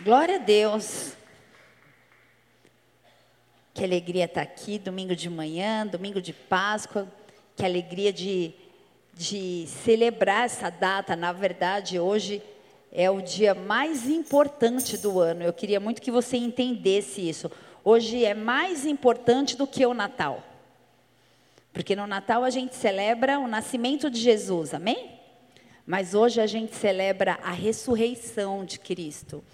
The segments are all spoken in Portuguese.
Glória a Deus. Que alegria estar aqui, domingo de manhã, domingo de Páscoa. Que alegria de, de celebrar essa data. Na verdade, hoje é o dia mais importante do ano. Eu queria muito que você entendesse isso. Hoje é mais importante do que o Natal. Porque no Natal a gente celebra o nascimento de Jesus, amém? Mas hoje a gente celebra a ressurreição de Cristo.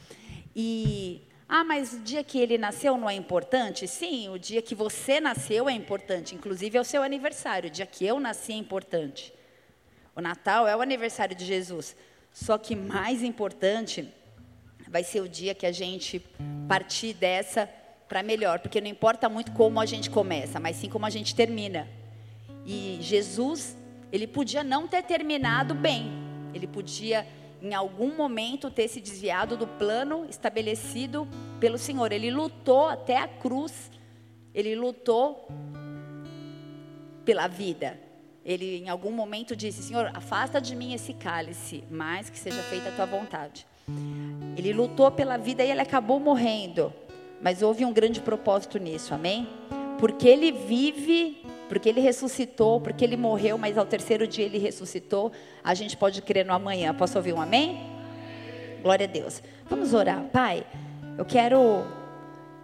E ah, mas o dia que ele nasceu não é importante? Sim, o dia que você nasceu é importante. Inclusive é o seu aniversário. O dia que eu nasci é importante. O Natal é o aniversário de Jesus. Só que mais importante vai ser o dia que a gente partir dessa para melhor, porque não importa muito como a gente começa, mas sim como a gente termina. E Jesus, ele podia não ter terminado bem. Ele podia em algum momento ter se desviado do plano estabelecido pelo Senhor. Ele lutou até a cruz, ele lutou pela vida. Ele em algum momento disse: Senhor, afasta de mim esse cálice, mas que seja feita a tua vontade. Ele lutou pela vida e ele acabou morrendo. Mas houve um grande propósito nisso, amém? Porque ele vive porque ele ressuscitou, porque ele morreu, mas ao terceiro dia ele ressuscitou, a gente pode crer no amanhã. Posso ouvir um amém? Glória a Deus. Vamos orar. Pai, eu quero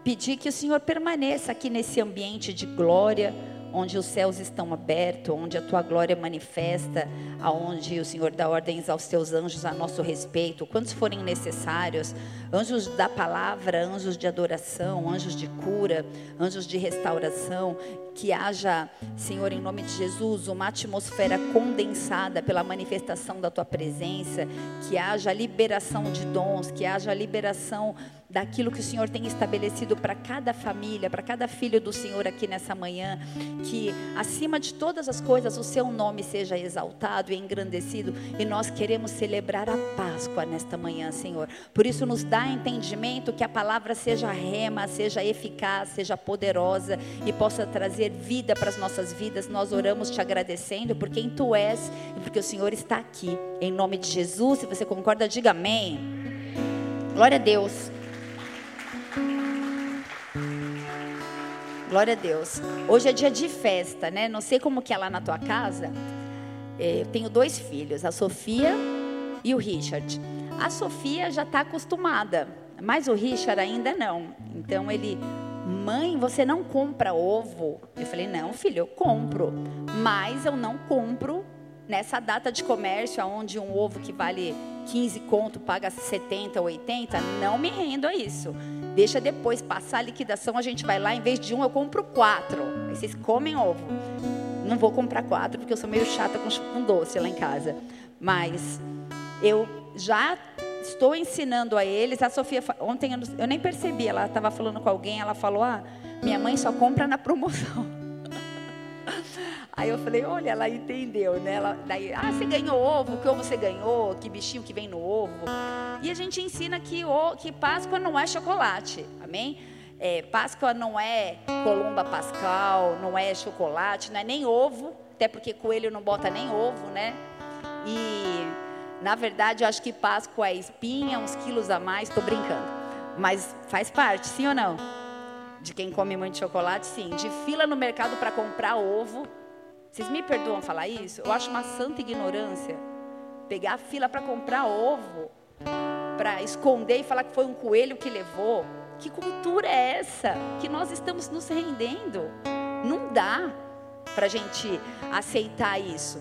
pedir que o Senhor permaneça aqui nesse ambiente de glória onde os céus estão abertos, onde a tua glória manifesta, aonde o Senhor dá ordens aos teus anjos a nosso respeito, quantos forem necessários, anjos da palavra, anjos de adoração, anjos de cura, anjos de restauração, que haja, Senhor, em nome de Jesus, uma atmosfera condensada pela manifestação da tua presença, que haja liberação de dons, que haja liberação daquilo que o Senhor tem estabelecido para cada família, para cada filho do Senhor aqui nessa manhã, que acima de todas as coisas o seu nome seja exaltado e engrandecido, e nós queremos celebrar a Páscoa nesta manhã, Senhor. Por isso nos dá entendimento que a palavra seja rema, seja eficaz, seja poderosa e possa trazer vida para as nossas vidas. Nós oramos te agradecendo por quem tu és e porque o Senhor está aqui. Em nome de Jesus, se você concorda, diga amém. Glória a Deus. Glória a Deus. Hoje é dia de festa, né? Não sei como que é lá na tua casa. É, eu tenho dois filhos, a Sofia e o Richard. A Sofia já está acostumada, mas o Richard ainda não. Então ele, mãe, você não compra ovo? Eu falei, não, filho, eu compro, mas eu não compro nessa data de comércio, onde um ovo que vale 15 conto paga 70, 80, não me rendo a isso. Deixa depois passar a liquidação, a gente vai lá, em vez de um, eu compro quatro. Aí vocês comem ovo. Não vou comprar quatro, porque eu sou meio chata com, com doce lá em casa. Mas eu já estou ensinando a eles. A Sofia, ontem eu, eu nem percebi, ela estava falando com alguém, ela falou: Ah, minha mãe só compra na promoção. Aí eu falei, olha, ela entendeu, né? Ela, daí, ah, você ganhou ovo, que ovo você ganhou, que bichinho que vem no ovo. E a gente ensina que, o, que Páscoa não é chocolate, amém? É, Páscoa não é columba pascal, não é chocolate, não é nem ovo, até porque coelho não bota nem ovo, né? E, na verdade, eu acho que Páscoa é espinha, uns quilos a mais, estou brincando. Mas faz parte, sim ou não? De quem come muito chocolate, sim. De fila no mercado para comprar ovo, vocês me perdoam falar isso? Eu acho uma santa ignorância pegar a fila para comprar ovo, para esconder e falar que foi um coelho que levou. Que cultura é essa que nós estamos nos rendendo? Não dá para a gente aceitar isso.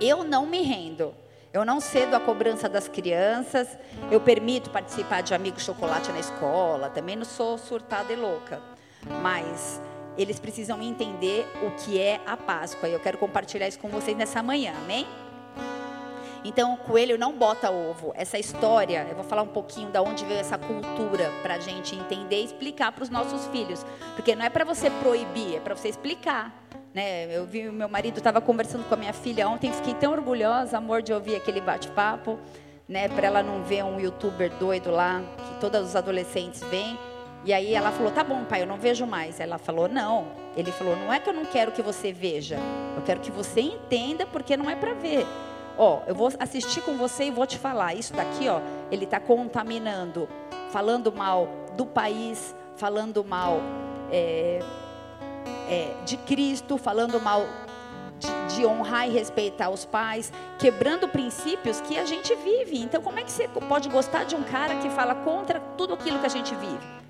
Eu não me rendo. Eu não cedo a cobrança das crianças. Eu permito participar de amigo chocolate na escola. Também não sou surtada e louca. Mas eles precisam entender o que é a Páscoa. E eu quero compartilhar isso com vocês nessa manhã, amém? Então, o coelho não bota ovo. Essa história, eu vou falar um pouquinho da onde veio essa cultura para a gente entender e explicar para os nossos filhos. Porque não é para você proibir, é para você explicar. Né? Eu vi, meu marido estava conversando com a minha filha ontem, fiquei tão orgulhosa, amor, de ouvir aquele bate-papo, né? Para ela não ver um youtuber doido lá, que todos os adolescentes veem. E aí ela falou: "Tá bom, pai, eu não vejo mais". Ela falou: "Não". Ele falou: "Não é que eu não quero que você veja. Eu quero que você entenda porque não é para ver. ó, eu vou assistir com você e vou te falar. Isso daqui, ó, ele está contaminando, falando mal do país, falando mal é, é, de Cristo, falando mal de, de, honrar e respeitar os pais, quebrando princípios que a gente vive. Então, como é que você pode gostar de um cara que fala contra tudo aquilo que a gente vive?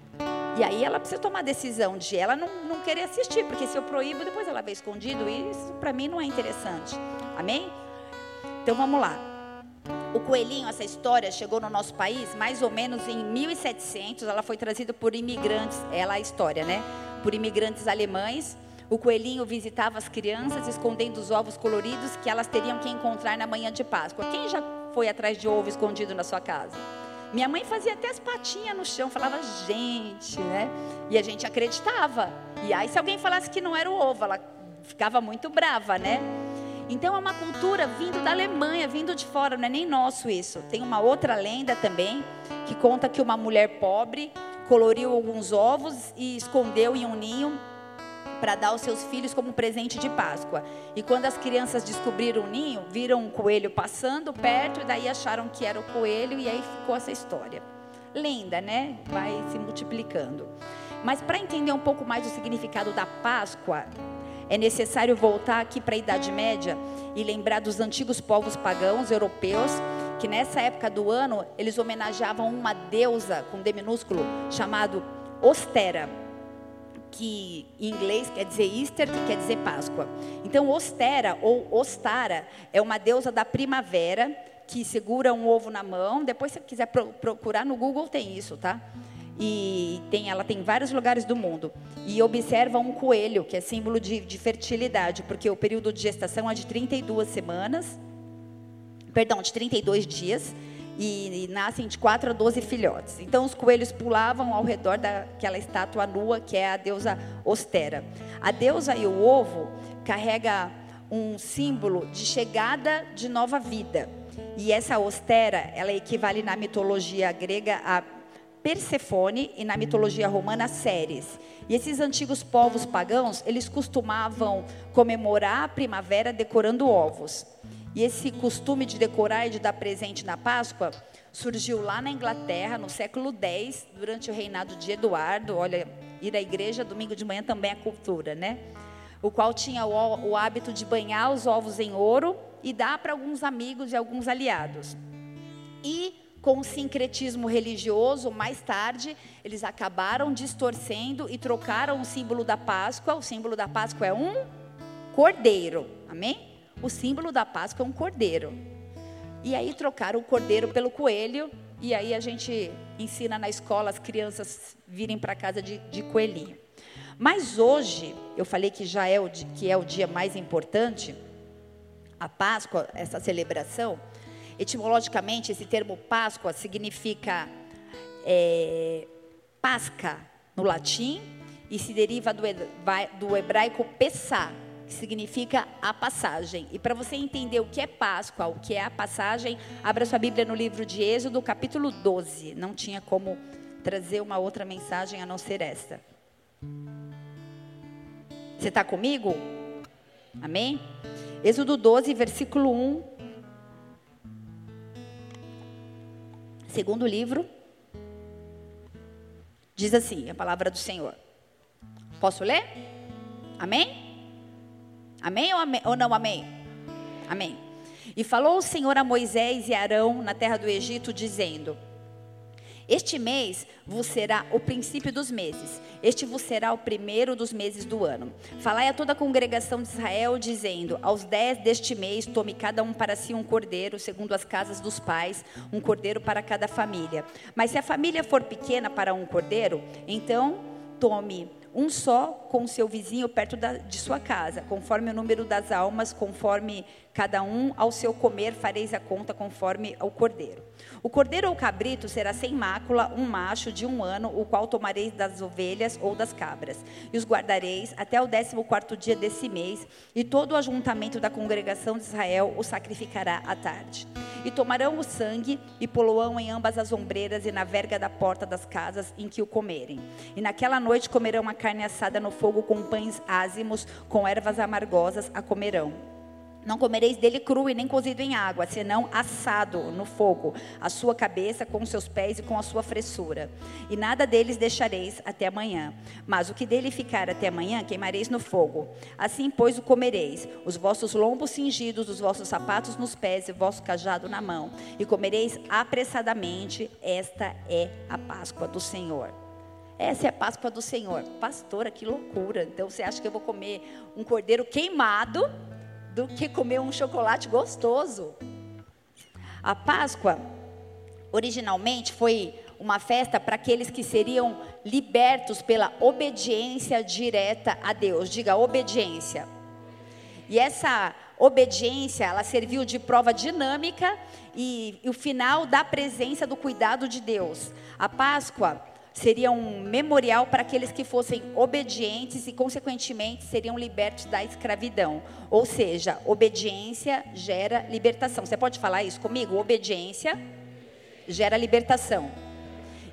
E aí ela precisa tomar a decisão de ela não, não querer assistir, porque se eu proíbo, depois ela vê escondido, e isso para mim não é interessante. Amém? Então vamos lá. O coelhinho, essa história chegou no nosso país mais ou menos em 1700. Ela foi trazida por imigrantes, ela é a história, né? Por imigrantes alemães. O coelhinho visitava as crianças, escondendo os ovos coloridos que elas teriam que encontrar na manhã de Páscoa. Quem já foi atrás de ovo escondido na sua casa? Minha mãe fazia até as patinhas no chão, falava, gente, né? E a gente acreditava. E aí, se alguém falasse que não era o ovo, ela ficava muito brava, né? Então é uma cultura vindo da Alemanha, vindo de fora, não é nem nosso isso. Tem uma outra lenda também que conta que uma mulher pobre coloriu alguns ovos e escondeu em um ninho para dar aos seus filhos como presente de Páscoa. E quando as crianças descobriram o ninho, viram um coelho passando perto e daí acharam que era o coelho e aí ficou essa história. Lenda, né? Vai se multiplicando. Mas para entender um pouco mais o significado da Páscoa, é necessário voltar aqui para a Idade Média e lembrar dos antigos povos pagãos europeus que nessa época do ano eles homenageavam uma deusa com D minúsculo chamado Ostera, que em inglês quer dizer Easter, que quer dizer Páscoa. Então Ostera ou Ostara é uma deusa da primavera que segura um ovo na mão. Depois se quiser procurar no Google tem isso, tá? e tem, ela tem vários lugares do mundo. E observa um coelho, que é símbolo de, de fertilidade, porque o período de gestação é de 32 semanas, perdão, de 32 dias, e, e nascem de 4 a 12 filhotes. Então os coelhos pulavam ao redor daquela estátua nua, que é a deusa Ostera. A deusa e o ovo carrega um símbolo de chegada de nova vida. E essa Ostera, ela equivale na mitologia grega a Persefone e na mitologia romana Ceres. E esses antigos povos pagãos, eles costumavam comemorar a primavera decorando ovos. E esse costume de decorar e de dar presente na Páscoa surgiu lá na Inglaterra no século X, durante o reinado de Eduardo. Olha, ir à igreja domingo de manhã também é cultura, né? O qual tinha o, o hábito de banhar os ovos em ouro e dar para alguns amigos e alguns aliados. E com o sincretismo religioso, mais tarde, eles acabaram distorcendo e trocaram o símbolo da Páscoa. O símbolo da Páscoa é um cordeiro. Amém? O símbolo da Páscoa é um cordeiro. E aí trocaram o cordeiro pelo coelho. E aí a gente ensina na escola as crianças virem para casa de, de coelhinho. Mas hoje, eu falei que já é o, que é o dia mais importante, a Páscoa, essa celebração. Etimologicamente, esse termo Páscoa significa é, Pasca no latim e se deriva do, do hebraico Pessá, que significa a passagem. E para você entender o que é Páscoa, o que é a passagem, abra sua Bíblia no livro de Êxodo, capítulo 12. Não tinha como trazer uma outra mensagem a não ser esta. Você está comigo? Amém? Êxodo 12, versículo 1 Segundo livro, diz assim a palavra do Senhor. Posso ler? Amém? Amém ou, amém, ou não amém? Amém. E falou o Senhor a Moisés e Arão na terra do Egito, dizendo: este mês vos será o princípio dos meses. Este vos será o primeiro dos meses do ano. Falai a toda a congregação de Israel, dizendo: Aos dez deste mês, tome cada um para si um cordeiro, segundo as casas dos pais, um cordeiro para cada família. Mas se a família for pequena para um cordeiro, então tome um só com o seu vizinho perto da, de sua casa, conforme o número das almas, conforme cada um ao seu comer, fareis a conta conforme ao cordeiro. O cordeiro ou cabrito será sem mácula, um macho de um ano, o qual tomareis das ovelhas ou das cabras, e os guardareis até o décimo quarto dia desse mês, e todo o ajuntamento da congregação de Israel o sacrificará à tarde. E tomarão o sangue e poloão em ambas as ombreiras e na verga da porta das casas em que o comerem. E naquela noite comerão a carne assada no fogo com pães ázimos, com ervas amargosas a comerão. Não comereis dele cru e nem cozido em água, senão assado no fogo, a sua cabeça com os seus pés e com a sua fressura. E nada deles deixareis até amanhã. Mas o que dele ficar até amanhã, queimareis no fogo. Assim, pois, o comereis: os vossos lombos cingidos, os vossos sapatos nos pés e o vosso cajado na mão. E comereis apressadamente. Esta é a Páscoa do Senhor. Essa é a Páscoa do Senhor. Pastora, que loucura. Então, você acha que eu vou comer um cordeiro queimado? do que comer um chocolate gostoso. A Páscoa, originalmente, foi uma festa para aqueles que seriam libertos pela obediência direta a Deus. Diga obediência. E essa obediência, ela serviu de prova dinâmica e, e o final da presença do cuidado de Deus. A Páscoa seria um memorial para aqueles que fossem obedientes e, consequentemente, seriam libertos da escravidão. Ou seja, obediência gera libertação. Você pode falar isso comigo? Obediência gera libertação.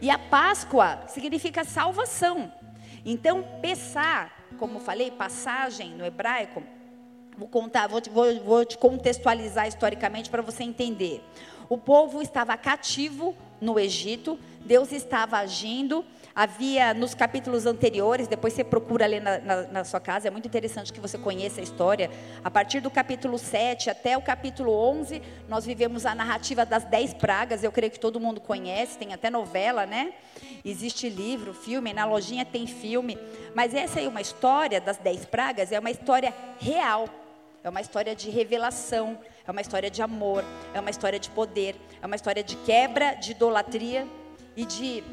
E a Páscoa significa salvação. Então, Pessá, como falei, passagem no hebraico, vou contar, vou, vou, vou te contextualizar historicamente para você entender. O povo estava cativo no Egito, Deus estava agindo. Havia nos capítulos anteriores, depois você procura ler na, na, na, sua casa, é muito interessante que você conheça a história. A partir do capítulo 7 até o capítulo 11, nós vivemos a narrativa das dez pragas, eu creio que todo mundo conhece, tem até novela, né? Existe livro, filme, na lojinha tem filme. Mas essa aí, uma história das dez pragas, é uma história real, é uma história de revelação, é uma história de amor, é uma história de poder, é uma história de quebra de idolatria e de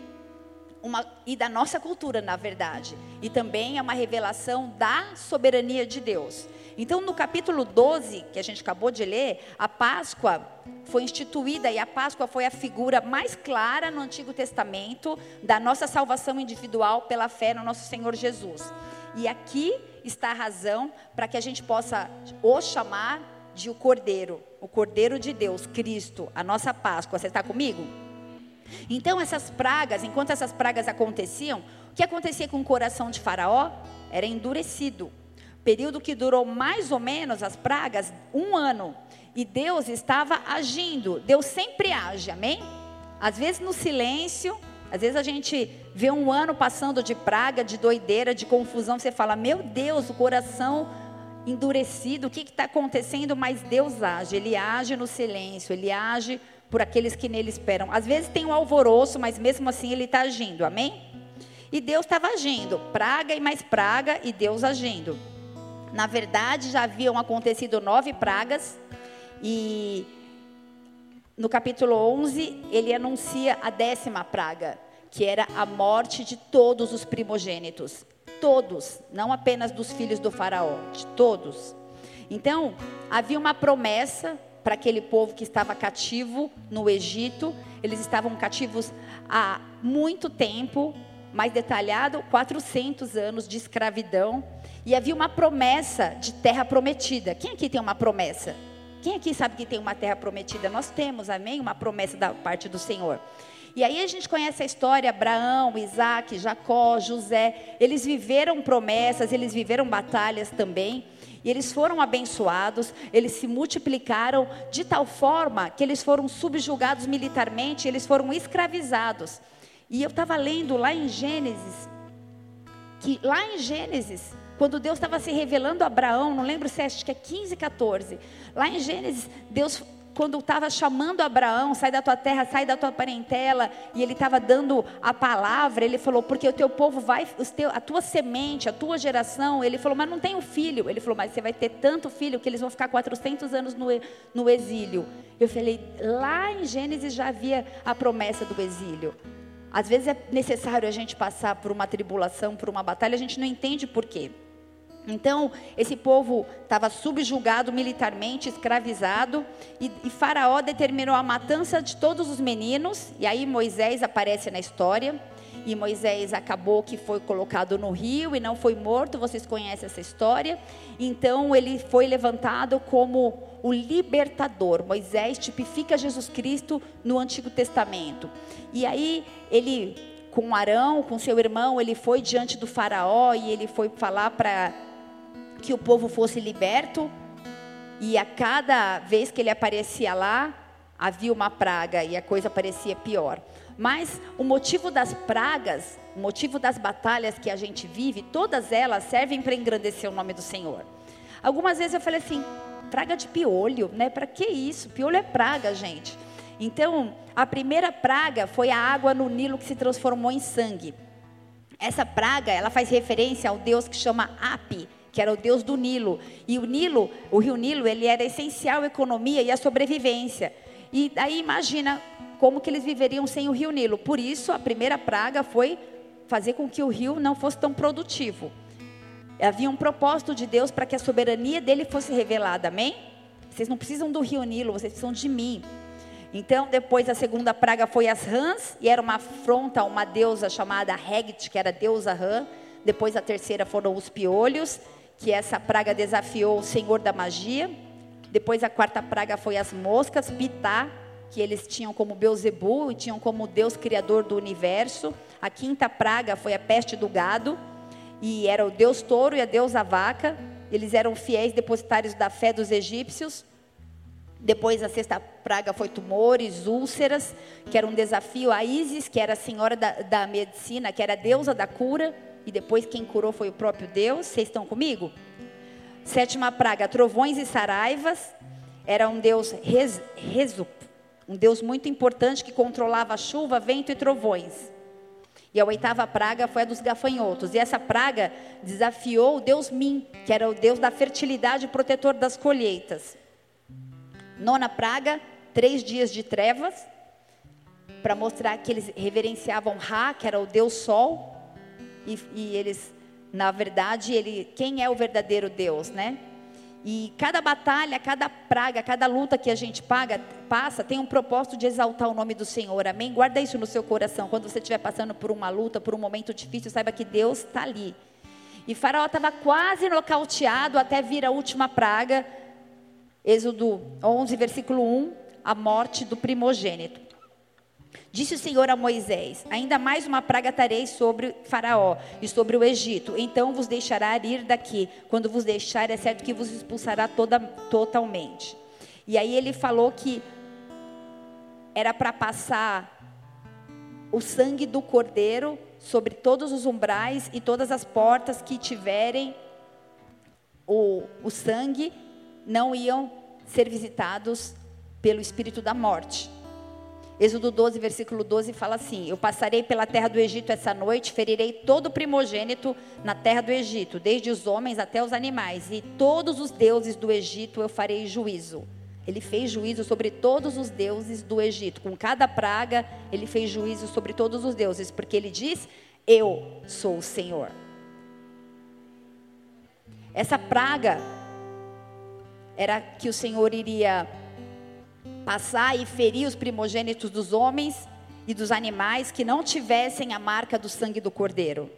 uma, e da nossa cultura, na verdade. E também é uma revelação da soberania de Deus. Então, no capítulo 12, que a gente acabou de ler, a Páscoa foi instituída e a Páscoa foi a figura mais clara no Antigo Testamento da nossa salvação individual pela fé no nosso Senhor Jesus. E aqui está a razão para que a gente possa o chamar de o Cordeiro, o Cordeiro de Deus, Cristo, a nossa Páscoa. Você está comigo? Então, essas pragas, enquanto essas pragas aconteciam, o que acontecia com o coração de Faraó? Era endurecido. Período que durou mais ou menos as pragas, um ano. E Deus estava agindo. Deus sempre age, amém? Às vezes no silêncio, às vezes a gente vê um ano passando de praga, de doideira, de confusão. Você fala, meu Deus, o coração endurecido, o que está acontecendo? Mas Deus age, Ele age no silêncio, Ele age por aqueles que nele esperam. Às vezes tem um alvoroço, mas mesmo assim ele está agindo, amém? E Deus estava agindo, praga e mais praga, e Deus agindo. Na verdade, já haviam acontecido nove pragas, e no capítulo 11, ele anuncia a décima praga, que era a morte de todos os primogênitos. Todos, não apenas dos filhos do Faraó, de todos. Então, havia uma promessa para aquele povo que estava cativo no Egito. Eles estavam cativos há muito tempo, mais detalhado, 400 anos de escravidão. E havia uma promessa de terra prometida. Quem aqui tem uma promessa? Quem aqui sabe que tem uma terra prometida? Nós temos, amém? Uma promessa da parte do Senhor. E aí a gente conhece a história, Abraão, Isaac, Jacó, José, eles viveram promessas, eles viveram batalhas também. E eles foram abençoados, eles se multiplicaram de tal forma que eles foram subjugados militarmente, eles foram escravizados. E eu estava lendo lá em Gênesis, que lá em Gênesis, quando Deus estava se revelando a Abraão, não lembro se é, acho que é 15, 14. Lá em Gênesis, Deus quando estava chamando Abraão, sai da tua terra, sai da tua parentela, e ele estava dando a palavra, ele falou, porque o teu povo vai, a tua semente, a tua geração, ele falou, mas não tem um filho. Ele falou, mas você vai ter tanto filho que eles vão ficar 400 anos no, no exílio. Eu falei, lá em Gênesis já havia a promessa do exílio. Às vezes é necessário a gente passar por uma tribulação, por uma batalha, a gente não entende por quê. Então, esse povo estava subjugado militarmente, escravizado, e, e, Faraó determinou a matança de todos os meninos, e aí Moisés aparece na história, e Moisés acabou que foi colocado no rio e não foi morto, vocês conhecem essa história. Então, ele foi levantado como o libertador. Moisés tipifica Jesus Cristo no Antigo Testamento. E aí, ele, com Arão, com seu irmão, ele foi diante do Faraó e ele foi falar para que o povo fosse liberto. E a cada vez que ele aparecia lá, havia uma praga e a coisa parecia pior. Mas o motivo das pragas, o motivo das batalhas que a gente vive, todas elas servem para engrandecer o nome do Senhor. Algumas vezes eu falei assim, praga de piolho, né? Para que isso? Piolho é praga, gente. Então, a primeira praga foi a água no Nilo que se transformou em sangue. Essa praga, ela faz referência ao Deus que chama Api, que era o Deus do Nilo. E o Nilo, o rio Nilo, ele era essencial à economia e à sobrevivência. E aí imagina como que eles viveriam sem o rio Nilo. Por isso, a primeira praga foi fazer com que o rio não fosse tão produtivo. Havia um propósito de Deus para que a soberania dele fosse revelada, amém? Vocês não precisam do rio Nilo, vocês precisam de mim. Então, depois a segunda praga foi as rãs, e era uma afronta a uma deusa chamada Hegit, que era deusa rã. Depois a terceira foram os piolhos, que essa praga desafiou o senhor da magia. Depois a quarta praga foi as moscas, Pitá, que eles tinham como Beuzebu e tinham como Deus criador do universo. A quinta praga foi a peste do gado, e era o Deus touro e a deusa vaca. Eles eram fiéis depositários da fé dos egípcios. Depois a sexta praga foi tumores, úlceras, que era um desafio a Isis, que era a senhora da, da medicina, que era a deusa da cura. E depois quem curou foi o próprio Deus. Vocês estão comigo? Sétima praga, trovões e saraivas. Era um deus Rezup, um deus muito importante que controlava chuva, vento e trovões. E a oitava praga foi a dos gafanhotos. E essa praga desafiou o deus Min, que era o deus da fertilidade e protetor das colheitas. Nona praga, três dias de trevas, para mostrar que eles reverenciavam Ra, que era o Deus Sol, e, e eles, na verdade, ele, quem é o verdadeiro Deus, né? E cada batalha, cada praga, cada luta que a gente paga, passa, tem um propósito de exaltar o nome do Senhor. Amém? Guarda isso no seu coração. Quando você estiver passando por uma luta, por um momento difícil, saiba que Deus está ali. E Faraó estava quase nocauteado até vir a última praga, Êxodo 11, versículo 1, a morte do primogênito. Disse o Senhor a Moisés: Ainda mais uma praga tarei sobre Faraó e sobre o Egito. Então vos deixará ir daqui. Quando vos deixar, é certo que vos expulsará toda, totalmente. E aí ele falou que era para passar o sangue do cordeiro sobre todos os umbrais e todas as portas que tiverem o, o sangue não iam ser visitados pelo espírito da morte. Êxodo 12, versículo 12 fala assim: Eu passarei pela terra do Egito essa noite, ferirei todo primogênito na terra do Egito, desde os homens até os animais, e todos os deuses do Egito eu farei juízo. Ele fez juízo sobre todos os deuses do Egito. Com cada praga, ele fez juízo sobre todos os deuses, porque ele diz: Eu sou o Senhor. Essa praga era que o Senhor iria passar e ferir os primogênitos dos homens e dos animais que não tivessem a marca do sangue do cordeiro.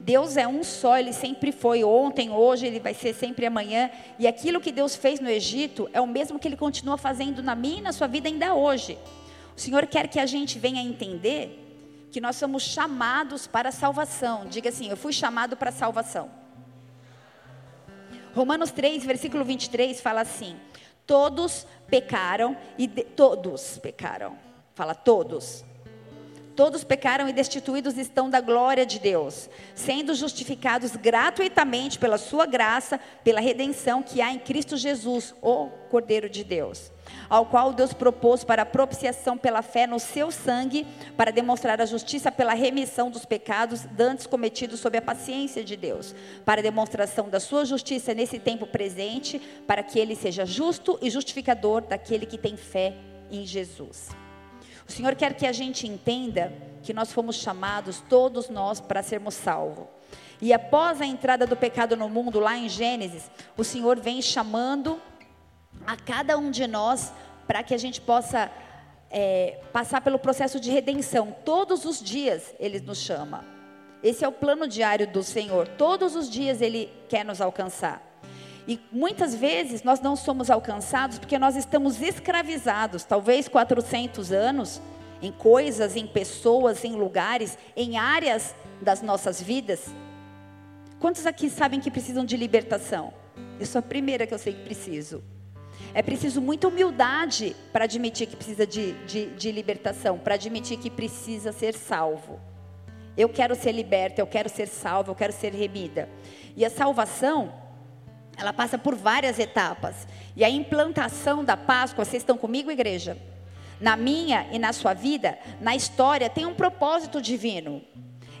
Deus é um só, ele sempre foi ontem, hoje, ele vai ser sempre amanhã. E aquilo que Deus fez no Egito é o mesmo que ele continua fazendo na minha e na sua vida ainda hoje. O Senhor quer que a gente venha entender que nós somos chamados para a salvação. Diga assim: Eu fui chamado para a salvação. Romanos 3, versículo 23 fala assim: Todos pecaram e de, todos pecaram. Fala todos. Todos pecaram e destituídos estão da glória de Deus, sendo justificados gratuitamente pela sua graça, pela redenção que há em Cristo Jesus, o Cordeiro de Deus ao qual Deus propôs para propiciação pela fé no seu sangue, para demonstrar a justiça pela remissão dos pecados dantes cometidos sob a paciência de Deus, para demonstração da sua justiça nesse tempo presente, para que ele seja justo e justificador daquele que tem fé em Jesus. O Senhor quer que a gente entenda que nós fomos chamados, todos nós, para sermos salvos. E após a entrada do pecado no mundo, lá em Gênesis, o Senhor vem chamando a cada um de nós para que a gente possa é, passar pelo processo de redenção. Todos os dias Ele nos chama. Esse é o plano diário do Senhor. Todos os dias Ele quer nos alcançar. E muitas vezes nós não somos alcançados porque nós estamos escravizados, talvez 400 anos, em coisas, em pessoas, em lugares, em áreas das nossas vidas. Quantos aqui sabem que precisam de libertação? Eu sou a primeira que eu sei que preciso. É preciso muita humildade para admitir que precisa de, de, de libertação, para admitir que precisa ser salvo. Eu quero ser liberta, eu quero ser salva, eu quero ser remida. E a salvação, ela passa por várias etapas. E a implantação da Páscoa, vocês estão comigo, igreja? Na minha e na sua vida, na história, tem um propósito divino.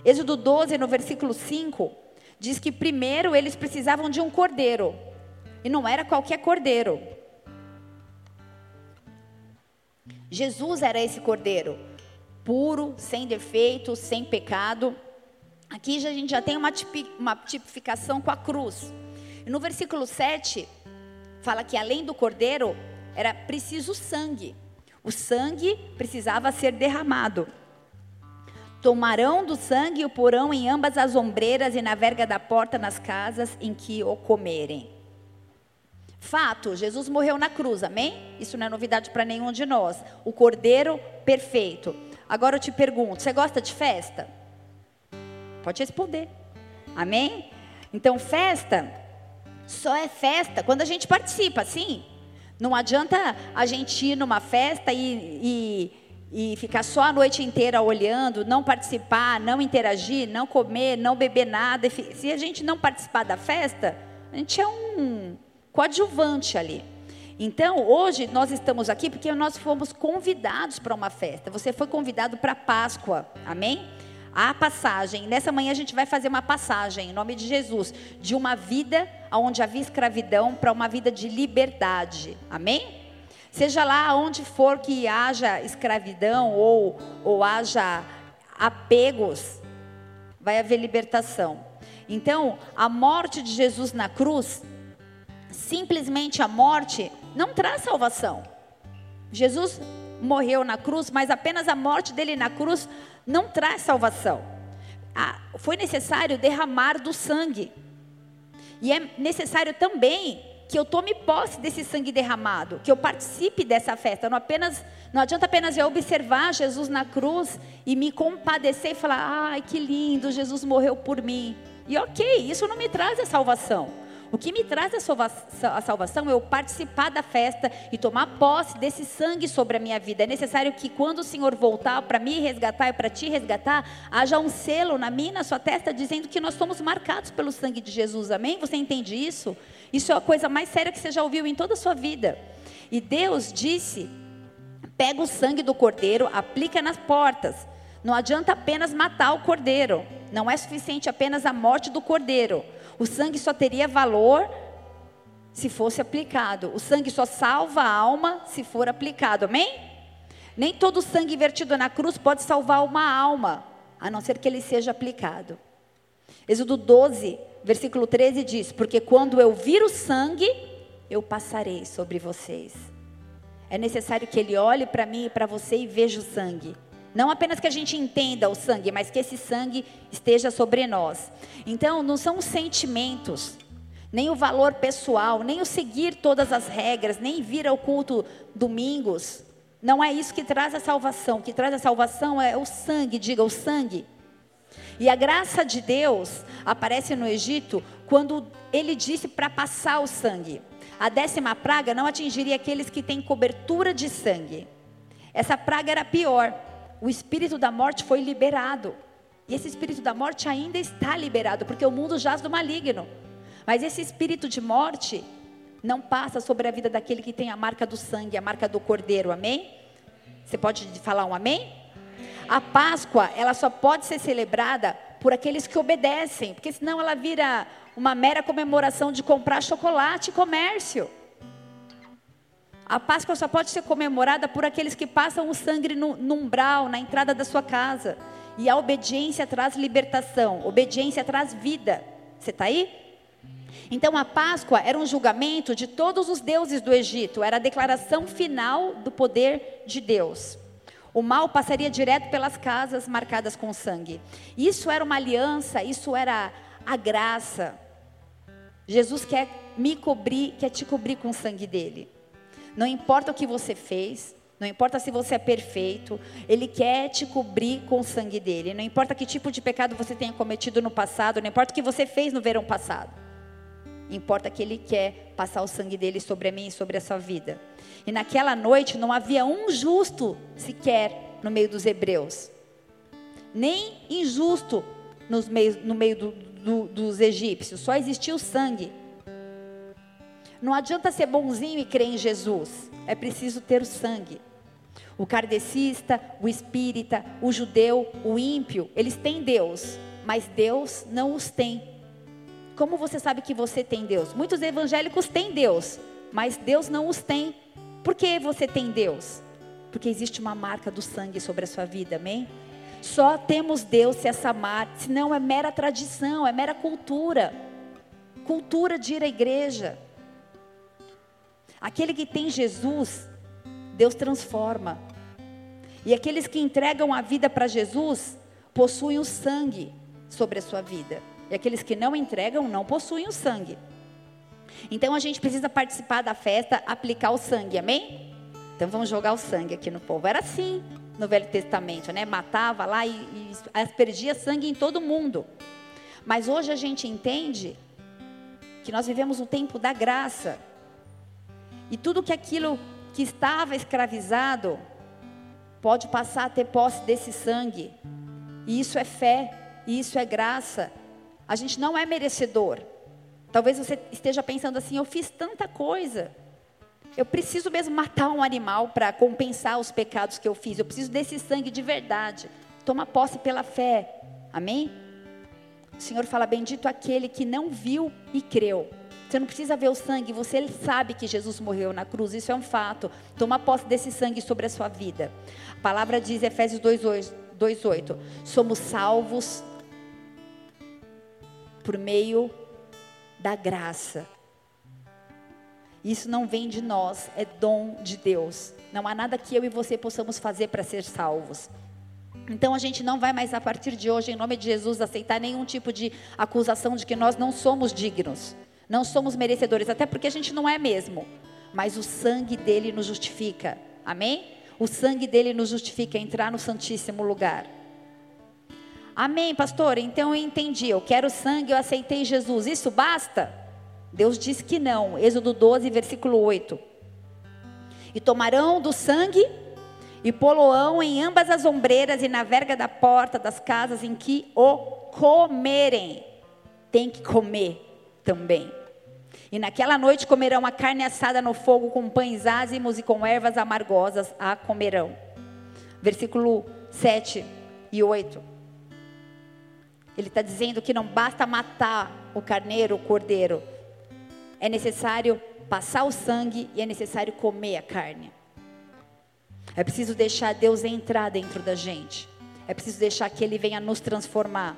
Êxodo 12, no versículo 5, diz que primeiro eles precisavam de um cordeiro. E não era qualquer cordeiro. Jesus era esse cordeiro, puro, sem defeito, sem pecado. Aqui a gente já tem uma, tipificação com a cruz. No versículo 7, fala que além do cordeiro, era preciso sangue. O sangue precisava ser derramado. Tomarão do sangue e o porão em ambas as ombreiras e na verga da porta nas casas em que o comerem. Fato, Jesus morreu na cruz, amém? Isso não é novidade para nenhum de nós. O cordeiro perfeito. Agora eu te pergunto: você gosta de festa? Pode responder. Amém? Então, festa só é festa quando a gente participa, sim. Não adianta a gente ir numa festa e, e, e ficar só a noite inteira olhando, não participar, não interagir, não comer, não beber nada. Se a gente não participar da festa, a gente é um coadjuvante ali. Então, hoje nós estamos aqui porque nós fomos convidados para uma festa. Você foi convidado para a Páscoa, amém? A passagem, nessa manhã a gente vai fazer uma passagem, em nome de Jesus, de uma vida onde havia escravidão para uma vida de liberdade, amém? Seja lá onde for que haja escravidão ou, ou haja apegos, vai haver libertação. Então, a morte de Jesus na cruz simplesmente a morte não traz salvação. Jesus morreu na cruz, mas apenas a morte dele na cruz não traz salvação. Ah, foi necessário derramar do sangue. E é necessário também que eu tome posse desse sangue derramado, que eu participe dessa festa. Não apenas, não adianta apenas eu observar Jesus na cruz e me compadecer e falar: "Ai, que lindo, Jesus morreu por mim". E OK, isso não me traz a salvação. O que me traz a salvação é eu participar da festa e tomar posse desse sangue sobre a minha vida. É necessário que quando o Senhor voltar para me resgatar e para te resgatar, haja um selo na minha na sua testa dizendo que nós somos marcados pelo sangue de Jesus. Amém? Você entende isso? Isso é a coisa mais séria que você já ouviu em toda a sua vida. E Deus disse: pega o sangue do cordeiro, aplica nas portas. Não adianta apenas matar o cordeiro. Não é suficiente apenas a morte do cordeiro. O sangue só teria valor se fosse aplicado. O sangue só salva a alma se for aplicado. Amém? Nem todo sangue vertido na cruz pode salvar uma alma, a não ser que ele seja aplicado. Êxodo 12, versículo 13 diz: Porque quando eu vir o sangue, eu passarei sobre vocês. É necessário que ele olhe para mim e para você e veja o sangue. Não apenas que a gente entenda o sangue, mas que esse sangue esteja sobre nós. Então, não são os sentimentos, nem o valor pessoal, nem o seguir todas as regras, nem vir ao culto domingos. Não é isso que traz a salvação. O que traz a salvação é o sangue, diga o sangue. E a graça de Deus aparece no Egito quando ele disse para passar o sangue. A décima praga não atingiria aqueles que têm cobertura de sangue. Essa praga era pior o espírito da morte foi liberado. E esse espírito da morte ainda está liberado, porque o mundo jaz do maligno. Mas esse espírito de morte não passa sobre a vida daquele que tem a marca do sangue, a marca do cordeiro. Amém? Você pode falar um amém? A Páscoa, ela só pode ser celebrada por aqueles que obedecem, porque senão ela vira uma mera comemoração de comprar chocolate e comércio. A Páscoa só pode ser comemorada por aqueles que passam o sangue no, no umbral, na entrada da sua casa. E a obediência traz libertação, obediência traz vida. Você está aí? Então a Páscoa era um julgamento de todos os deuses do Egito, era a declaração final do poder de Deus. O mal passaria direto pelas casas marcadas com sangue. Isso era uma aliança, isso era a graça. Jesus quer me cobrir, quer te cobrir com o sangue dele. Não importa o que você fez, não importa se você é perfeito, Ele quer te cobrir com o sangue dele. Não importa que tipo de pecado você tenha cometido no passado, não importa o que você fez no verão passado. Importa que Ele quer passar o sangue dele sobre a mim e sobre a sua vida. E naquela noite não havia um justo sequer no meio dos hebreus, nem injusto nos meios, no meio do, do, dos egípcios, só existia o sangue. Não adianta ser bonzinho e crer em Jesus, é preciso ter o sangue. O kardecista, o espírita, o judeu, o ímpio, eles têm Deus, mas Deus não os tem. Como você sabe que você tem Deus? Muitos evangélicos têm Deus, mas Deus não os tem. Por que você tem Deus? Porque existe uma marca do sangue sobre a sua vida, amém? Só temos Deus se essa marca, senão é mera tradição, é mera cultura. Cultura de ir à igreja. Aquele que tem Jesus, Deus transforma. E aqueles que entregam a vida para Jesus, possuem o sangue sobre a sua vida. E aqueles que não entregam, não possuem o sangue. Então a gente precisa participar da festa, aplicar o sangue, amém? Então vamos jogar o sangue aqui no povo. Era assim no Velho Testamento, né? Matava lá e, e aspergia sangue em todo mundo. Mas hoje a gente entende que nós vivemos o tempo da graça. E tudo que aquilo que estava escravizado pode passar a ter posse desse sangue. E isso é fé, e isso é graça. A gente não é merecedor. Talvez você esteja pensando assim: eu fiz tanta coisa. Eu preciso mesmo matar um animal para compensar os pecados que eu fiz. Eu preciso desse sangue de verdade. Toma posse pela fé. Amém? O Senhor fala: Bendito aquele que não viu e creu. Você não precisa ver o sangue, você sabe que Jesus morreu na cruz, isso é um fato. Toma posse desse sangue sobre a sua vida. A palavra diz, Efésios 2,8: somos salvos por meio da graça. Isso não vem de nós, é dom de Deus. Não há nada que eu e você possamos fazer para ser salvos. Então a gente não vai mais a partir de hoje, em nome de Jesus, aceitar nenhum tipo de acusação de que nós não somos dignos, não somos merecedores, até porque a gente não é mesmo. Mas o sangue dele nos justifica. Amém? O sangue dele nos justifica entrar no santíssimo lugar. Amém, pastor? Então eu entendi. Eu quero sangue, eu aceitei Jesus. Isso basta? Deus diz que não. Êxodo 12, versículo 8. E tomarão do sangue e poloão em ambas as ombreiras e na verga da porta das casas em que o comerem. Tem que comer também. E naquela noite comerão a carne assada no fogo com pães ázimos e com ervas amargosas a comerão. Versículo 7 e 8. Ele está dizendo que não basta matar o carneiro, o cordeiro, é necessário passar o sangue e é necessário comer a carne. É preciso deixar Deus entrar dentro da gente. É preciso deixar que Ele venha nos transformar.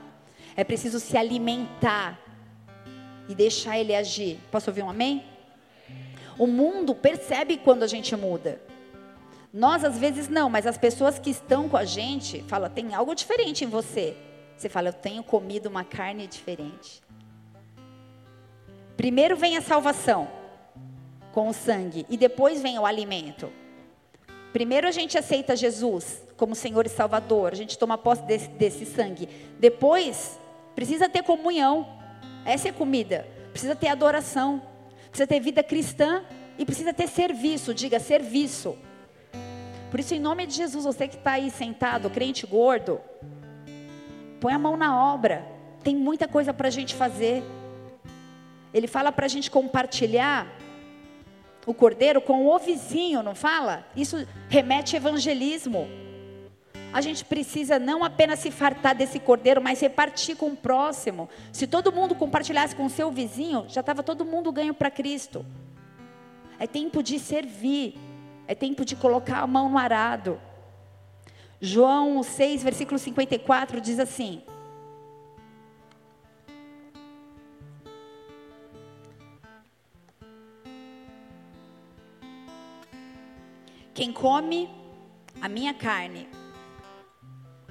É preciso se alimentar e deixar Ele agir. Posso ouvir um amém? O mundo percebe quando a gente muda. Nós às vezes não, mas as pessoas que estão com a gente falam: tem algo diferente em você. Você fala: eu tenho comido uma carne diferente. Primeiro vem a salvação com o sangue e depois vem o alimento. Primeiro a gente aceita Jesus como Senhor e Salvador, a gente toma posse desse, desse sangue. Depois precisa ter comunhão, essa é a comida. Precisa ter adoração, precisa ter vida cristã e precisa ter serviço. Diga serviço. Por isso, em nome de Jesus, você que está aí sentado, crente gordo, põe a mão na obra. Tem muita coisa para a gente fazer. Ele fala para a gente compartilhar o cordeiro com o vizinho, não fala? Isso remete evangelismo. A gente precisa não apenas se fartar desse cordeiro, mas repartir com o próximo. Se todo mundo compartilhasse com o seu vizinho, já estava todo mundo ganho para Cristo. É tempo de servir, é tempo de colocar a mão no arado. João 6, versículo 54 diz assim: Quem come a minha carne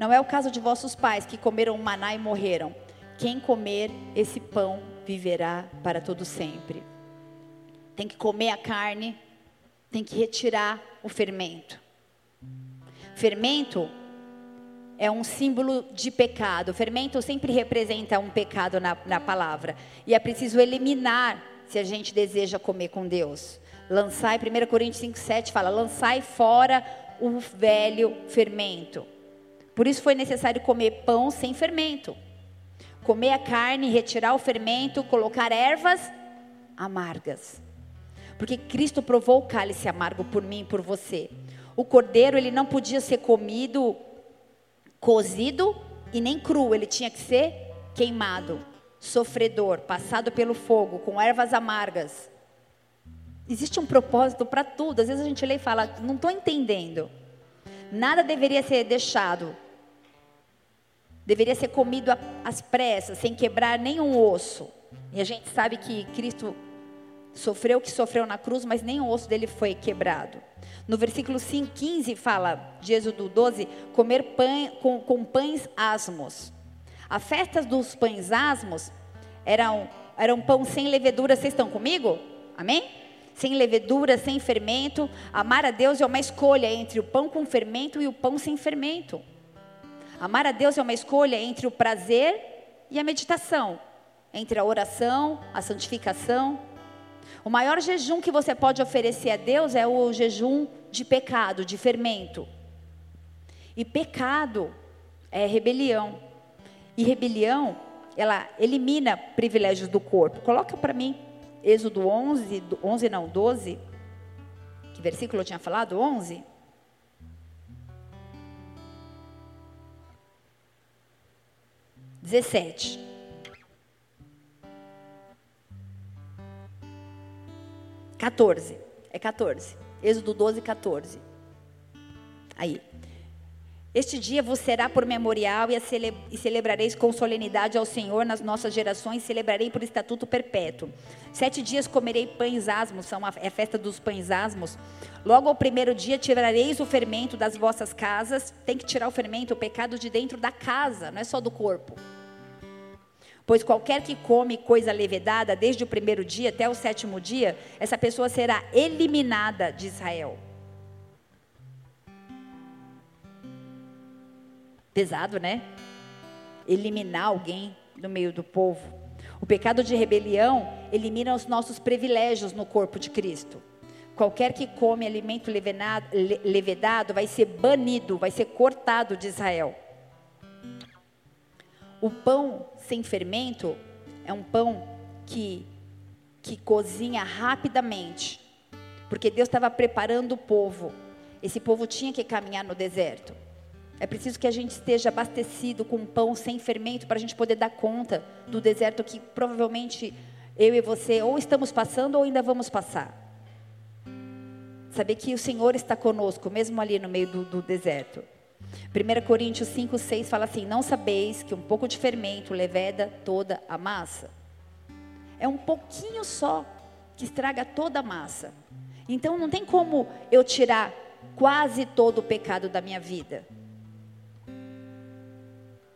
Não é o caso de vossos pais que comeram maná e morreram. Quem comer esse pão viverá para todo sempre. Tem que comer a carne, tem que retirar o fermento. Fermento é um símbolo de pecado. Fermento sempre representa um pecado na, na palavra. E é preciso eliminar se a gente deseja comer com Deus. Lançai, 1 Coríntios 5,7 fala: lançai fora o velho fermento. Por isso foi necessário comer pão sem fermento. Comer a carne, retirar o fermento, colocar ervas amargas. Porque Cristo provou o cálice amargo por mim e por você. O cordeiro, ele não podia ser comido cozido e nem cru, ele tinha que ser queimado, sofredor, passado pelo fogo, com ervas amargas. Existe um propósito para tudo. Às vezes a gente lê e fala, não estou entendendo. Nada deveria ser deixado. Deveria ser comido às pressas, sem quebrar nenhum osso. E a gente sabe que Cristo sofreu o que sofreu na cruz, mas nem o osso dele foi quebrado. No versículo 5, 15 fala, de Êxodo 12, comer pão, com, com pães asmos. As festas dos pães asmos eram, eram pão sem levedura. Vocês estão comigo? Amém? Sem levedura, sem fermento. Amar a Deus é uma escolha entre o pão com fermento e o pão sem fermento. Amar a Deus é uma escolha entre o prazer e a meditação, entre a oração, a santificação. O maior jejum que você pode oferecer a Deus é o jejum de pecado, de fermento. E pecado é rebelião. E rebelião, ela elimina privilégios do corpo. Coloca para mim Êxodo 11, 11 não, 12. Que versículo eu tinha falado? 11. Dezessete. Quatorze. É 14. Êxodo 12, 14. Aí. Este dia vos será por memorial e, cele e celebrareis com solenidade ao Senhor nas nossas gerações, celebrarei por estatuto perpétuo. Sete dias comerei pães asmos, são a, é a festa dos pães asmos. Logo ao primeiro dia tirareis o fermento das vossas casas. Tem que tirar o fermento, o pecado de dentro da casa, não é só do corpo. Pois qualquer que come coisa levedada, desde o primeiro dia até o sétimo dia, essa pessoa será eliminada de Israel. Pesado, né? Eliminar alguém do meio do povo. O pecado de rebelião elimina os nossos privilégios no corpo de Cristo. Qualquer que come alimento levedado vai ser banido, vai ser cortado de Israel. O pão sem fermento é um pão que, que cozinha rapidamente, porque Deus estava preparando o povo. Esse povo tinha que caminhar no deserto. É preciso que a gente esteja abastecido com pão sem fermento para a gente poder dar conta do deserto que provavelmente eu e você ou estamos passando ou ainda vamos passar. Saber que o Senhor está conosco, mesmo ali no meio do, do deserto. 1 Coríntios 5, 6 fala assim: Não sabeis que um pouco de fermento leveda toda a massa. É um pouquinho só que estraga toda a massa. Então não tem como eu tirar quase todo o pecado da minha vida.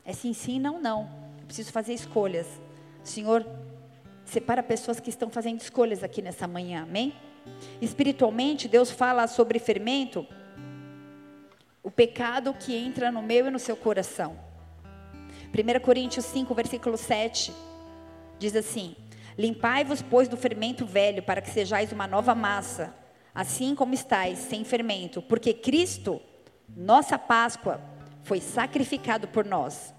É sim, sim, não, não. Eu preciso fazer escolhas. Senhor, separa pessoas que estão fazendo escolhas aqui nessa manhã, amém? Espiritualmente, Deus fala sobre fermento, o pecado que entra no meu e no seu coração. 1 Coríntios 5, versículo 7, diz assim: Limpai-vos, pois, do fermento velho, para que sejais uma nova massa, assim como estáis, sem fermento, porque Cristo, nossa Páscoa, foi sacrificado por nós.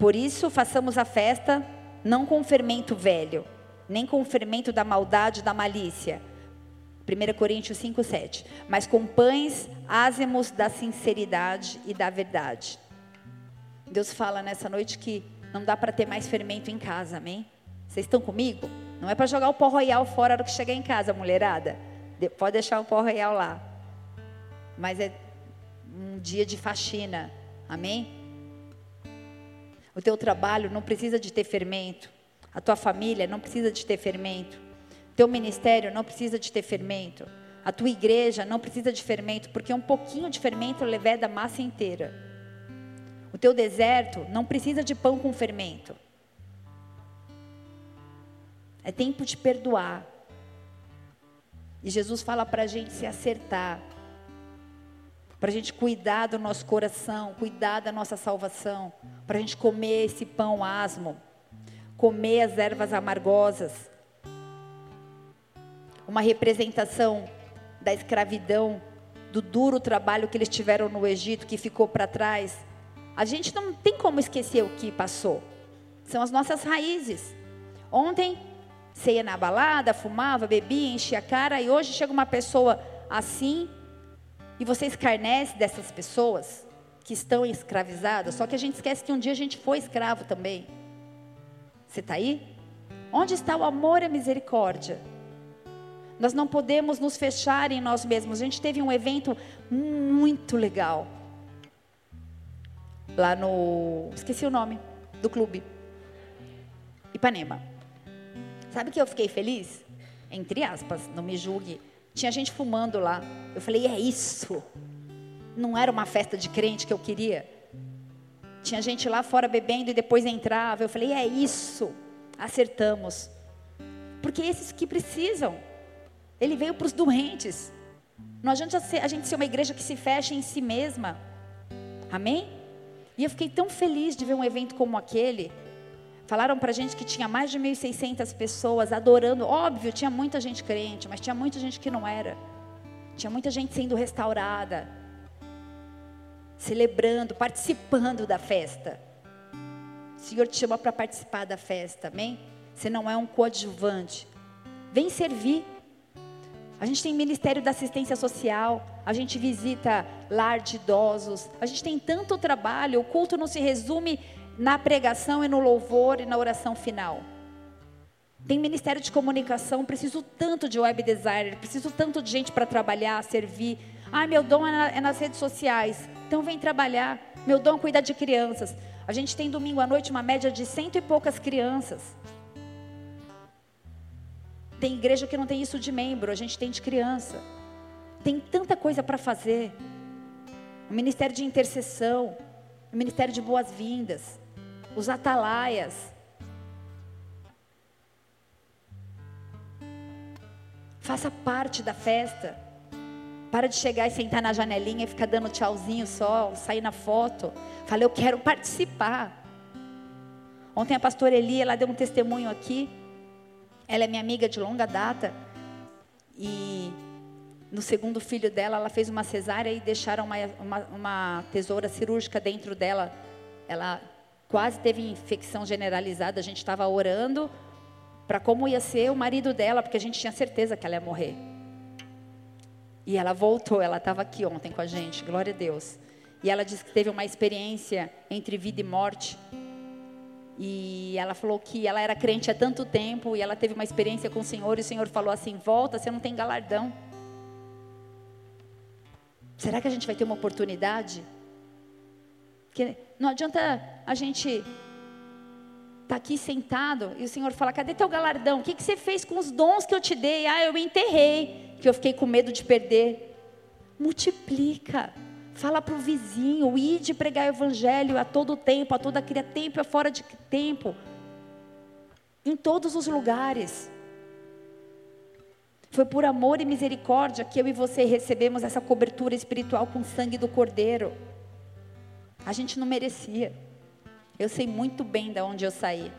Por isso, façamos a festa não com fermento velho, nem com fermento da maldade, da malícia. 1 Coríntios 5, 7. Mas com pães ázimos da sinceridade e da verdade. Deus fala nessa noite que não dá para ter mais fermento em casa, amém? Vocês estão comigo? Não é para jogar o pó royal fora do que chegar em casa, mulherada. Pode deixar o pó royal lá. Mas é um dia de faxina, amém? O teu trabalho não precisa de ter fermento. A tua família não precisa de ter fermento. Teu ministério não precisa de ter fermento. A tua igreja não precisa de fermento, porque um pouquinho de fermento leveda a massa inteira. O teu deserto não precisa de pão com fermento. É tempo de perdoar. E Jesus fala para a gente se acertar, para a gente cuidar do nosso coração, cuidar da nossa salvação, para a gente comer esse pão asmo, comer as ervas amargosas. Uma representação da escravidão, do duro trabalho que eles tiveram no Egito, que ficou para trás. A gente não tem como esquecer o que passou. São as nossas raízes. Ontem você ia na balada, fumava, bebia, enchia a cara, e hoje chega uma pessoa assim, e você escarnece dessas pessoas que estão escravizadas, só que a gente esquece que um dia a gente foi escravo também. Você está aí? Onde está o amor e a misericórdia? Nós não podemos nos fechar em nós mesmos. A gente teve um evento muito legal. Lá no. Esqueci o nome do clube. Ipanema. Sabe que eu fiquei feliz? Entre aspas, não me julgue. Tinha gente fumando lá. Eu falei, é isso. Não era uma festa de crente que eu queria. Tinha gente lá fora bebendo e depois entrava. Eu falei, é isso. Acertamos. Porque esses que precisam. Ele veio para os doentes. Não adianta a gente ser uma igreja que se fecha em si mesma. Amém? E eu fiquei tão feliz de ver um evento como aquele. Falaram para a gente que tinha mais de 1.600 pessoas adorando. Óbvio, tinha muita gente crente, mas tinha muita gente que não era. Tinha muita gente sendo restaurada, celebrando, participando da festa. O Senhor te chama para participar da festa, amém? Você não é um coadjuvante. Vem servir. A gente tem Ministério da Assistência Social, a gente visita lar de idosos, a gente tem tanto trabalho, o culto não se resume na pregação e no louvor e na oração final. Tem ministério de comunicação, preciso tanto de web designer, preciso tanto de gente para trabalhar, servir. Ah, meu dom é, é nas redes sociais, então vem trabalhar. Meu dom é cuidar de crianças. A gente tem domingo à noite uma média de cento e poucas crianças. Tem igreja que não tem isso de membro, a gente tem de criança. Tem tanta coisa para fazer. O ministério de intercessão, o ministério de boas-vindas os atalaias. Faça parte da festa. Para de chegar e sentar na janelinha e ficar dando tchauzinho só, sair na foto. Falei, eu quero participar. Ontem a pastora Eli, ela deu um testemunho aqui. Ela é minha amiga de longa data. E no segundo filho dela, ela fez uma cesárea e deixaram uma, uma, uma tesoura cirúrgica dentro dela. Ela quase teve infecção generalizada. A gente estava orando para como ia ser o marido dela, porque a gente tinha certeza que ela ia morrer. E ela voltou, ela estava aqui ontem com a gente, glória a Deus. E ela disse que teve uma experiência entre vida e morte. E ela falou que ela era crente há tanto tempo e ela teve uma experiência com o Senhor e o Senhor falou assim: "Volta, você não tem galardão". Será que a gente vai ter uma oportunidade? Porque não adianta a gente estar tá aqui sentado e o Senhor fala: cadê teu galardão? O que, que você fez com os dons que eu te dei? Ah, eu enterrei, que eu fiquei com medo de perder. Multiplica. Fala para o vizinho, ide pregar o evangelho a todo tempo, a toda cria tempo e fora de tempo. Em todos os lugares. Foi por amor e misericórdia que eu e você recebemos essa cobertura espiritual com o sangue do Cordeiro. A gente não merecia. Eu sei muito bem de onde eu saí.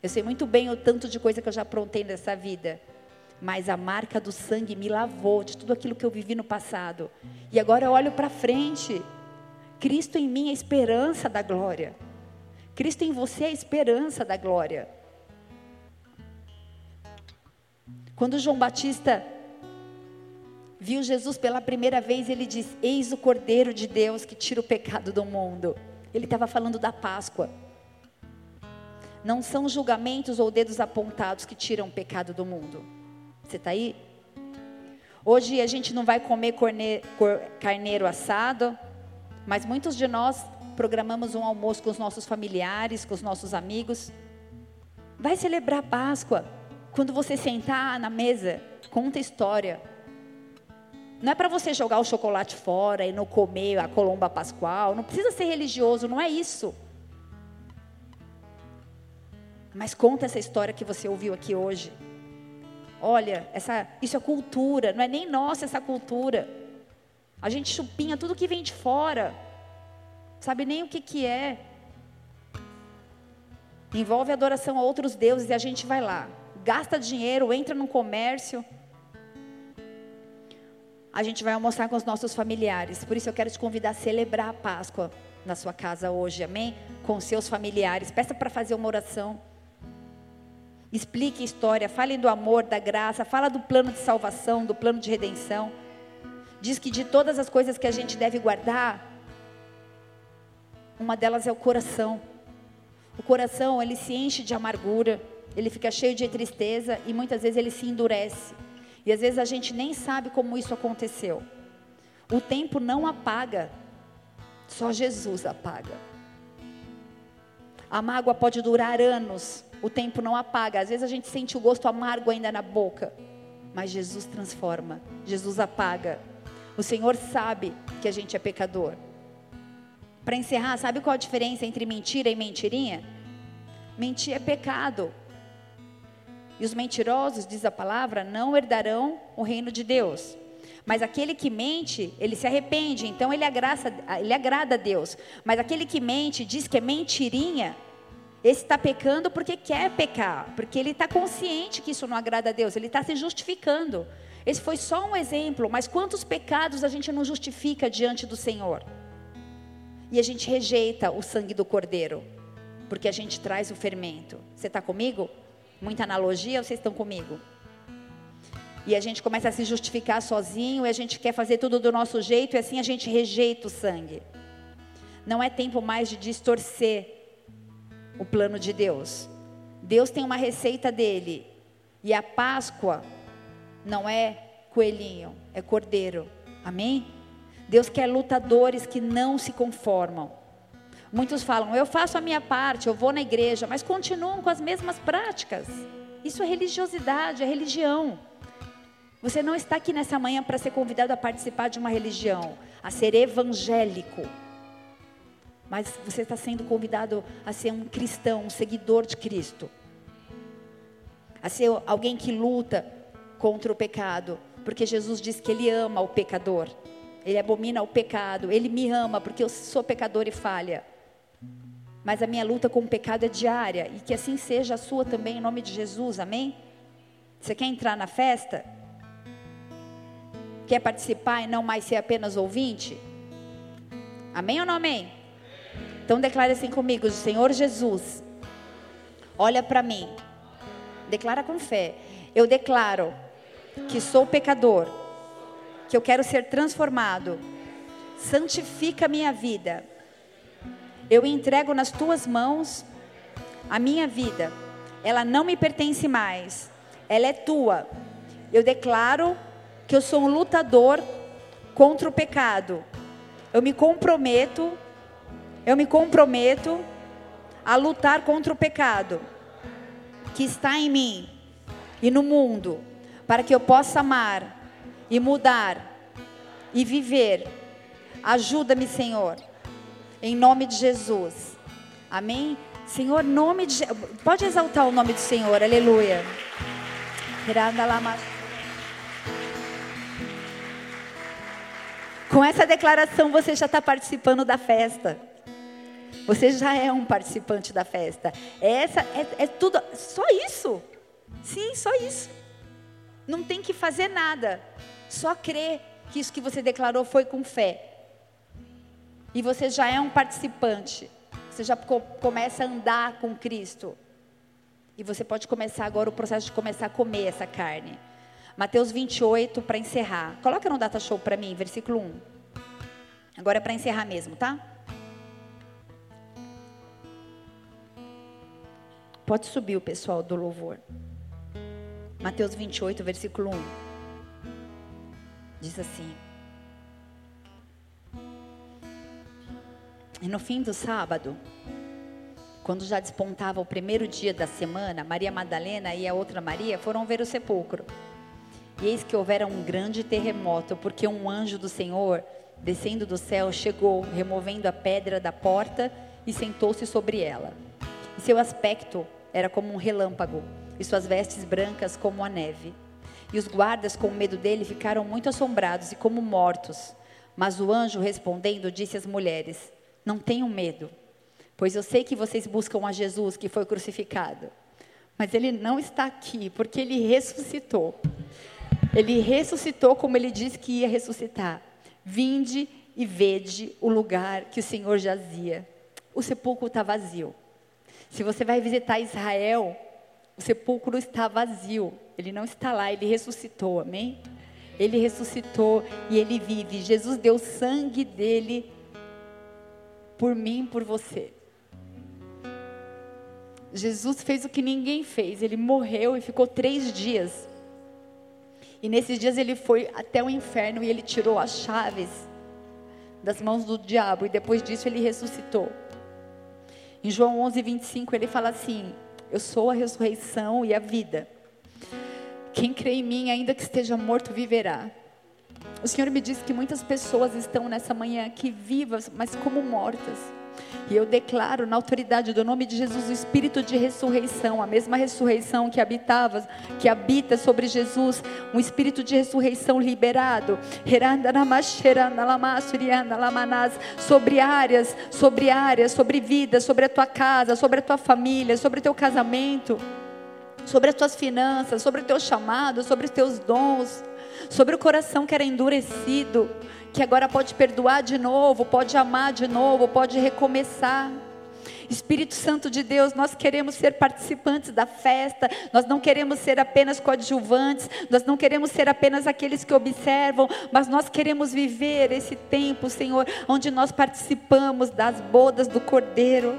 Eu sei muito bem o tanto de coisa que eu já aprontei nessa vida. Mas a marca do sangue me lavou de tudo aquilo que eu vivi no passado. E agora eu olho para frente. Cristo em mim é a esperança da glória. Cristo em você é a esperança da glória. Quando João Batista viu Jesus pela primeira vez, ele diz: Eis o Cordeiro de Deus que tira o pecado do mundo. Ele estava falando da Páscoa. Não são julgamentos ou dedos apontados que tiram o pecado do mundo. Você está aí? Hoje a gente não vai comer carneiro assado, mas muitos de nós programamos um almoço com os nossos familiares, com os nossos amigos. Vai celebrar a Páscoa. Quando você sentar na mesa, conta história. Não é para você jogar o chocolate fora e não comer a colomba pascual. Não precisa ser religioso, não é isso. Mas conta essa história que você ouviu aqui hoje. Olha, essa, isso é cultura, não é nem nossa essa cultura. A gente chupinha tudo que vem de fora. Sabe nem o que, que é. Envolve adoração a outros deuses e a gente vai lá. Gasta dinheiro, entra no comércio. A gente vai almoçar com os nossos familiares. Por isso eu quero te convidar a celebrar a Páscoa na sua casa hoje, amém? Com seus familiares. Peça para fazer uma oração. Explique a história, falem do amor, da graça, fala do plano de salvação, do plano de redenção. Diz que de todas as coisas que a gente deve guardar, uma delas é o coração. O coração, ele se enche de amargura, ele fica cheio de tristeza e muitas vezes ele se endurece. E às vezes a gente nem sabe como isso aconteceu. O tempo não apaga, só Jesus apaga. A mágoa pode durar anos, o tempo não apaga. Às vezes a gente sente o gosto amargo ainda na boca, mas Jesus transforma, Jesus apaga. O Senhor sabe que a gente é pecador. Para encerrar, sabe qual a diferença entre mentira e mentirinha? Mentir é pecado. E os mentirosos, diz a palavra, não herdarão o reino de Deus. Mas aquele que mente, ele se arrepende, então ele, agraça, ele agrada a Deus. Mas aquele que mente, diz que é mentirinha, esse está pecando porque quer pecar, porque ele está consciente que isso não agrada a Deus, ele está se justificando. Esse foi só um exemplo, mas quantos pecados a gente não justifica diante do Senhor? E a gente rejeita o sangue do cordeiro, porque a gente traz o fermento. Você está comigo? Muita analogia vocês estão comigo? E a gente começa a se justificar sozinho, e a gente quer fazer tudo do nosso jeito, e assim a gente rejeita o sangue. Não é tempo mais de distorcer o plano de Deus. Deus tem uma receita dele, e a Páscoa não é coelhinho, é cordeiro. Amém? Deus quer lutadores que não se conformam. Muitos falam, eu faço a minha parte, eu vou na igreja, mas continuam com as mesmas práticas. Isso é religiosidade, é religião. Você não está aqui nessa manhã para ser convidado a participar de uma religião, a ser evangélico. Mas você está sendo convidado a ser um cristão, um seguidor de Cristo. A ser alguém que luta contra o pecado, porque Jesus diz que Ele ama o pecador, Ele abomina o pecado, Ele me ama porque eu sou pecador e falha. Mas a minha luta com o pecado é diária e que assim seja a sua também, em nome de Jesus, amém? Você quer entrar na festa? Quer participar e não mais ser apenas ouvinte? Amém ou não amém? Então declare assim comigo: Senhor Jesus, olha para mim, declara com fé. Eu declaro que sou pecador, que eu quero ser transformado. Santifica minha vida. Eu entrego nas tuas mãos a minha vida. Ela não me pertence mais. Ela é tua. Eu declaro que eu sou um lutador contra o pecado. Eu me comprometo, eu me comprometo a lutar contra o pecado que está em mim e no mundo para que eu possa amar e mudar e viver. Ajuda-me, Senhor, em nome de Jesus. Amém? Senhor, nome de pode exaltar o nome do Senhor, aleluia. Com essa declaração você já está participando da festa. Você já é um participante da festa. Essa é, é tudo, só isso. Sim, só isso. Não tem que fazer nada. Só crer que isso que você declarou foi com fé. E você já é um participante. Você já começa a andar com Cristo. E você pode começar agora o processo de começar a comer essa carne. Mateus 28, para encerrar. Coloca no data show para mim, versículo 1. Agora é para encerrar mesmo, tá? Pode subir o pessoal do louvor. Mateus 28, versículo 1. Diz assim: E no fim do sábado, quando já despontava o primeiro dia da semana, Maria Madalena e a outra Maria foram ver o sepulcro. E eis que houvera um grande terremoto, porque um anjo do Senhor, descendo do céu, chegou, removendo a pedra da porta e sentou-se sobre ela. E seu aspecto era como um relâmpago, e suas vestes brancas como a neve. E os guardas, com medo dele, ficaram muito assombrados e como mortos. Mas o anjo respondendo disse às mulheres: Não tenham medo Pois eu sei que vocês buscam a Jesus que foi crucificado. Mas ele não está aqui, porque ele ressuscitou. Ele ressuscitou como ele disse que ia ressuscitar. Vinde e vede o lugar que o Senhor jazia. O sepulcro está vazio. Se você vai visitar Israel, o sepulcro está vazio. Ele não está lá, ele ressuscitou, amém? Ele ressuscitou e ele vive. Jesus deu sangue dele por mim, por você. Jesus fez o que ninguém fez. Ele morreu e ficou três dias. E nesses dias ele foi até o inferno e ele tirou as chaves das mãos do diabo. E depois disso ele ressuscitou. Em João 11, 25 ele fala assim: Eu sou a ressurreição e a vida. Quem crê em mim, ainda que esteja morto, viverá. O Senhor me disse que muitas pessoas estão nessa manhã aqui vivas, mas como mortas. E eu declaro na autoridade do nome de Jesus o espírito de ressurreição, a mesma ressurreição que habitava, que habita sobre Jesus, um espírito de ressurreição liberado, sobre áreas, sobre áreas, sobre vida, sobre a tua casa, sobre a tua família, sobre o teu casamento, sobre as tuas finanças, sobre o teu chamado, sobre os teus dons, sobre o coração que era endurecido que agora pode perdoar de novo, pode amar de novo, pode recomeçar. Espírito Santo de Deus, nós queremos ser participantes da festa, nós não queremos ser apenas coadjuvantes, nós não queremos ser apenas aqueles que observam, mas nós queremos viver esse tempo, Senhor, onde nós participamos das bodas do Cordeiro.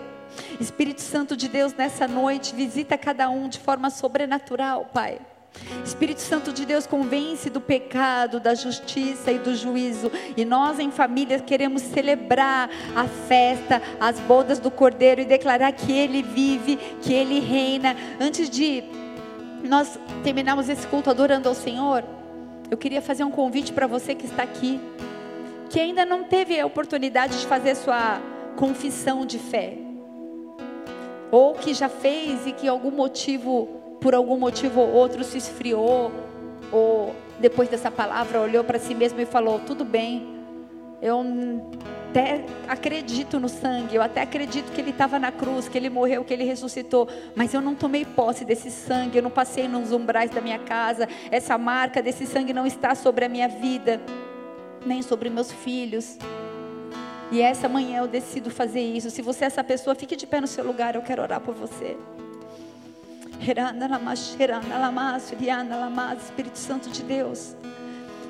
Espírito Santo de Deus, nessa noite, visita cada um de forma sobrenatural, Pai. Espírito Santo de Deus convence do pecado, da justiça e do juízo. E nós, em família, queremos celebrar a festa, as bodas do Cordeiro e declarar que Ele vive, que Ele reina. Antes de nós terminarmos esse culto adorando ao Senhor, eu queria fazer um convite para você que está aqui, que ainda não teve a oportunidade de fazer sua confissão de fé, ou que já fez e que algum motivo por algum motivo ou outro se esfriou, ou depois dessa palavra olhou para si mesmo e falou: tudo bem, eu até acredito no sangue, eu até acredito que ele estava na cruz, que ele morreu, que ele ressuscitou, mas eu não tomei posse desse sangue, eu não passei nos umbrais da minha casa, essa marca desse sangue não está sobre a minha vida, nem sobre meus filhos. E essa manhã eu decido fazer isso. Se você é essa pessoa, fique de pé no seu lugar, eu quero orar por você. Espírito Santo de Deus,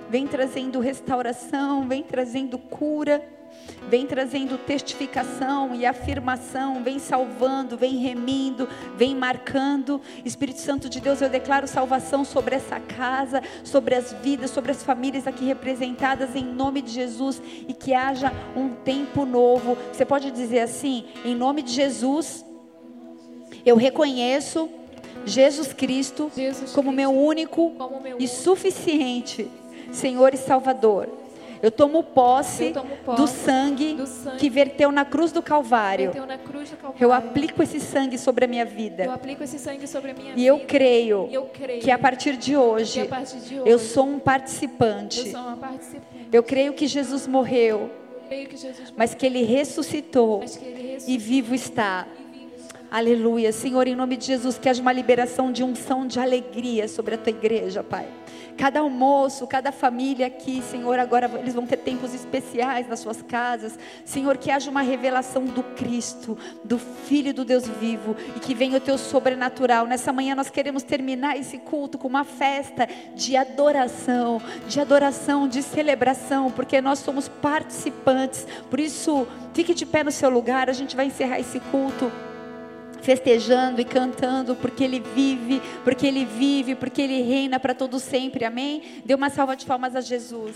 vem trazendo restauração, vem trazendo cura, vem trazendo testificação e afirmação, vem salvando, vem remindo, vem marcando. Espírito Santo de Deus, eu declaro salvação sobre essa casa, sobre as vidas, sobre as famílias aqui representadas em nome de Jesus e que haja um tempo novo. Você pode dizer assim, em nome de Jesus, eu reconheço Jesus Cristo, Jesus como, meu único, como meu e suficiente Senhor e Salvador. Eu tomo posse, Eu tomo posse do, sangue do, sangue que verteu na cruz do Calvário. Cruz do Calvário. Eu aplico esse sangue sobre a minha vida. Eu aplico esse sangue sobre a minha e vida. Eu creio, eu creio que a partir de hoje, partir de hoje eu sou um participante. Eu, sou uma participante. eu creio que Jesus morreu, que Jesus mas que ele ressuscitou, que ele ressuscitou e vivo está. Aleluia. Senhor, em nome de Jesus, que haja uma liberação de unção, de alegria sobre a tua igreja, Pai. Cada almoço, cada família aqui, Senhor, agora eles vão ter tempos especiais nas suas casas. Senhor, que haja uma revelação do Cristo, do Filho do Deus vivo e que venha o teu sobrenatural. Nessa manhã nós queremos terminar esse culto com uma festa de adoração, de adoração, de celebração, porque nós somos participantes. Por isso, fique de pé no seu lugar, a gente vai encerrar esse culto festejando e cantando, porque Ele vive, porque Ele vive, porque Ele reina para todo sempre, amém? Dê uma salva de palmas a Jesus.